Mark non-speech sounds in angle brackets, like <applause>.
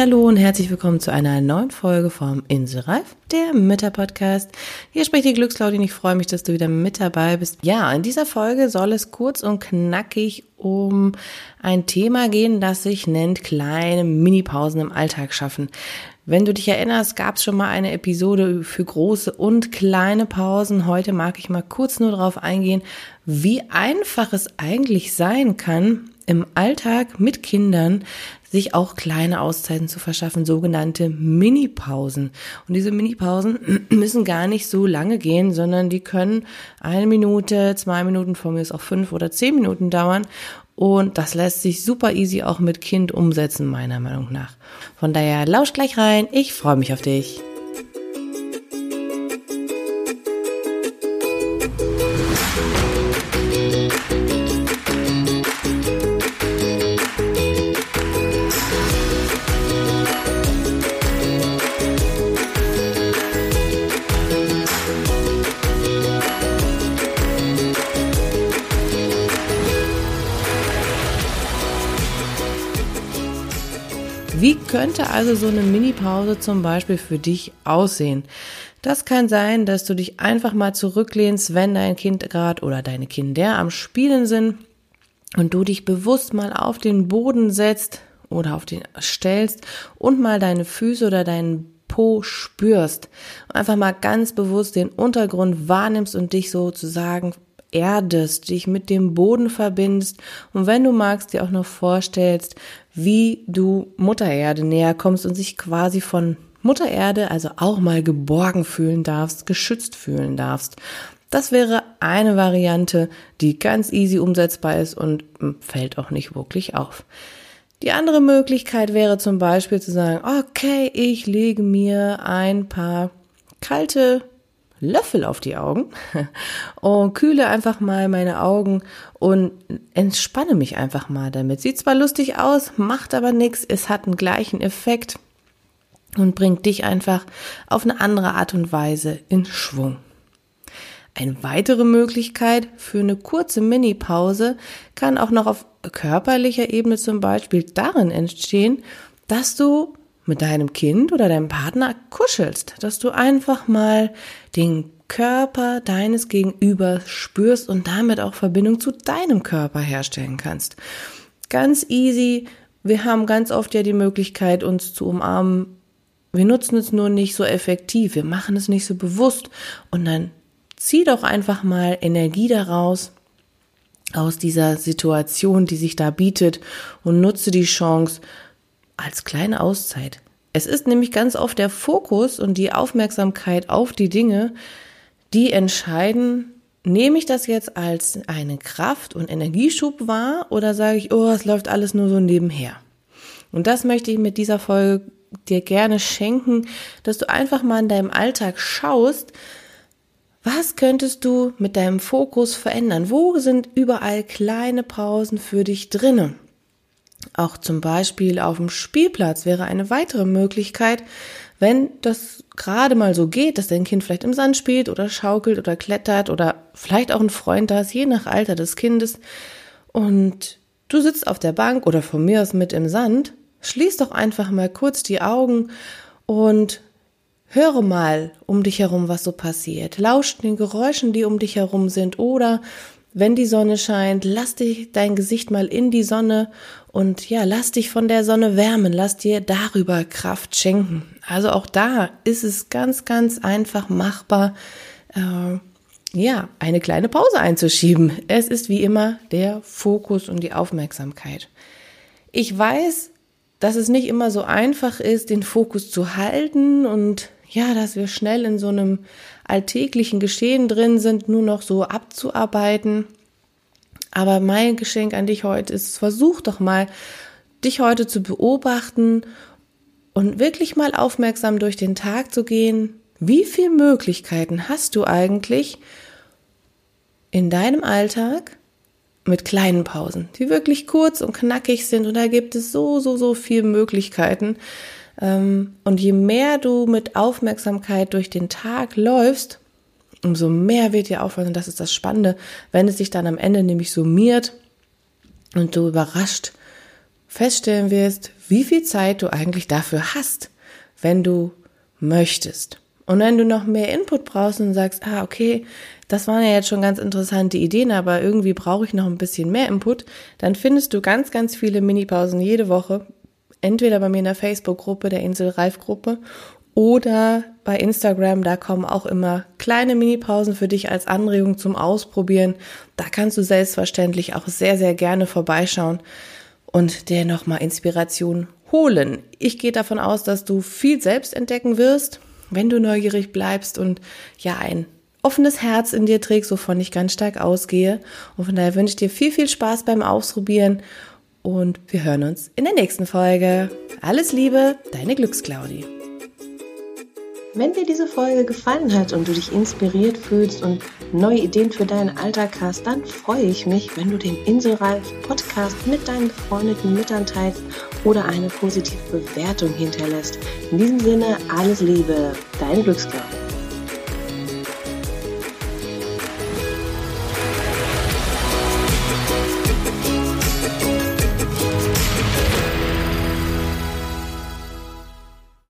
Hallo und herzlich willkommen zu einer neuen Folge vom Inselreif, der Mütter-Podcast. Hier spricht die Glücksklaudin. Ich freue mich, dass du wieder mit dabei bist. Ja, in dieser Folge soll es kurz und knackig um ein Thema gehen, das sich nennt kleine Minipausen im Alltag schaffen. Wenn du dich erinnerst, gab es schon mal eine Episode für große und kleine Pausen. Heute mag ich mal kurz nur darauf eingehen, wie einfach es eigentlich sein kann, im Alltag mit Kindern sich auch kleine Auszeiten zu verschaffen, sogenannte Mini-Pausen. Und diese Mini-Pausen <clears throat> müssen gar nicht so lange gehen, sondern die können eine Minute, zwei Minuten, von mir ist auch fünf oder zehn Minuten dauern. Und das lässt sich super easy auch mit Kind umsetzen, meiner Meinung nach. Von daher lausch gleich rein. Ich freue mich auf dich. Wie könnte also so eine Mini-Pause zum Beispiel für dich aussehen? Das kann sein, dass du dich einfach mal zurücklehnst, wenn dein Kind gerade oder deine Kinder am Spielen sind und du dich bewusst mal auf den Boden setzt oder auf den stellst und mal deine Füße oder deinen Po spürst. Einfach mal ganz bewusst den Untergrund wahrnimmst und dich sozusagen erdest, dich mit dem Boden verbindest und wenn du magst, dir auch noch vorstellst, wie du Mutter Erde näher kommst und sich quasi von Mutter Erde also auch mal geborgen fühlen darfst, geschützt fühlen darfst. Das wäre eine Variante, die ganz easy umsetzbar ist und fällt auch nicht wirklich auf. Die andere Möglichkeit wäre zum Beispiel zu sagen, okay, ich lege mir ein paar kalte Löffel auf die Augen <laughs> und kühle einfach mal meine Augen und entspanne mich einfach mal damit. Sieht zwar lustig aus, macht aber nichts, es hat einen gleichen Effekt und bringt dich einfach auf eine andere Art und Weise in Schwung. Eine weitere Möglichkeit für eine kurze Mini-Pause kann auch noch auf körperlicher Ebene zum Beispiel darin entstehen, dass du mit deinem Kind oder deinem Partner kuschelst, dass du einfach mal den Körper deines Gegenübers spürst und damit auch Verbindung zu deinem Körper herstellen kannst. Ganz easy. Wir haben ganz oft ja die Möglichkeit, uns zu umarmen. Wir nutzen es nur nicht so effektiv. Wir machen es nicht so bewusst. Und dann zieh doch einfach mal Energie daraus, aus dieser Situation, die sich da bietet und nutze die Chance, als kleine Auszeit. Es ist nämlich ganz oft der Fokus und die Aufmerksamkeit auf die Dinge, die entscheiden, nehme ich das jetzt als einen Kraft- und Energieschub wahr oder sage ich, oh, es läuft alles nur so nebenher. Und das möchte ich mit dieser Folge dir gerne schenken, dass du einfach mal in deinem Alltag schaust, was könntest du mit deinem Fokus verändern? Wo sind überall kleine Pausen für dich drinnen? Auch zum Beispiel auf dem Spielplatz wäre eine weitere Möglichkeit, wenn das gerade mal so geht, dass dein Kind vielleicht im Sand spielt oder schaukelt oder klettert oder vielleicht auch ein Freund da ist, je nach Alter des Kindes. Und du sitzt auf der Bank oder von mir aus mit im Sand, schließ doch einfach mal kurz die Augen und höre mal um dich herum, was so passiert. Lausch den Geräuschen, die um dich herum sind oder wenn die Sonne scheint, lass dich dein Gesicht mal in die Sonne und ja, lass dich von der Sonne wärmen, lass dir darüber Kraft schenken. Also auch da ist es ganz, ganz einfach machbar, äh, ja, eine kleine Pause einzuschieben. Es ist wie immer der Fokus und die Aufmerksamkeit. Ich weiß, dass es nicht immer so einfach ist, den Fokus zu halten und ja, dass wir schnell in so einem alltäglichen Geschehen drin sind, nur noch so abzuarbeiten. Aber mein Geschenk an dich heute ist, versuch doch mal, dich heute zu beobachten und wirklich mal aufmerksam durch den Tag zu gehen. Wie viele Möglichkeiten hast du eigentlich in deinem Alltag mit kleinen Pausen, die wirklich kurz und knackig sind? Und da gibt es so, so, so viele Möglichkeiten und je mehr du mit Aufmerksamkeit durch den Tag läufst, umso mehr wird dir auffallen, das ist das Spannende, wenn es sich dann am Ende nämlich summiert und du überrascht feststellen wirst, wie viel Zeit du eigentlich dafür hast, wenn du möchtest. Und wenn du noch mehr Input brauchst und sagst, ah, okay, das waren ja jetzt schon ganz interessante Ideen, aber irgendwie brauche ich noch ein bisschen mehr Input, dann findest du ganz, ganz viele Minipausen jede Woche. Entweder bei mir in der Facebook-Gruppe, der Insel Reif-Gruppe oder bei Instagram, da kommen auch immer kleine Minipausen für dich als Anregung zum Ausprobieren. Da kannst du selbstverständlich auch sehr, sehr gerne vorbeischauen und dir nochmal Inspiration holen. Ich gehe davon aus, dass du viel selbst entdecken wirst, wenn du neugierig bleibst und ja ein offenes Herz in dir trägst, wovon ich ganz stark ausgehe. Und von daher wünsche ich dir viel, viel Spaß beim Ausprobieren und wir hören uns in der nächsten Folge. Alles Liebe, deine Glücksclaudi. Wenn dir diese Folge gefallen hat und du dich inspiriert fühlst und neue Ideen für deinen Alltag hast, dann freue ich mich, wenn du den Inselreif Podcast mit deinen befreundeten Müttern teilst oder eine positive Bewertung hinterlässt. In diesem Sinne, alles Liebe, dein Glücksclaudi.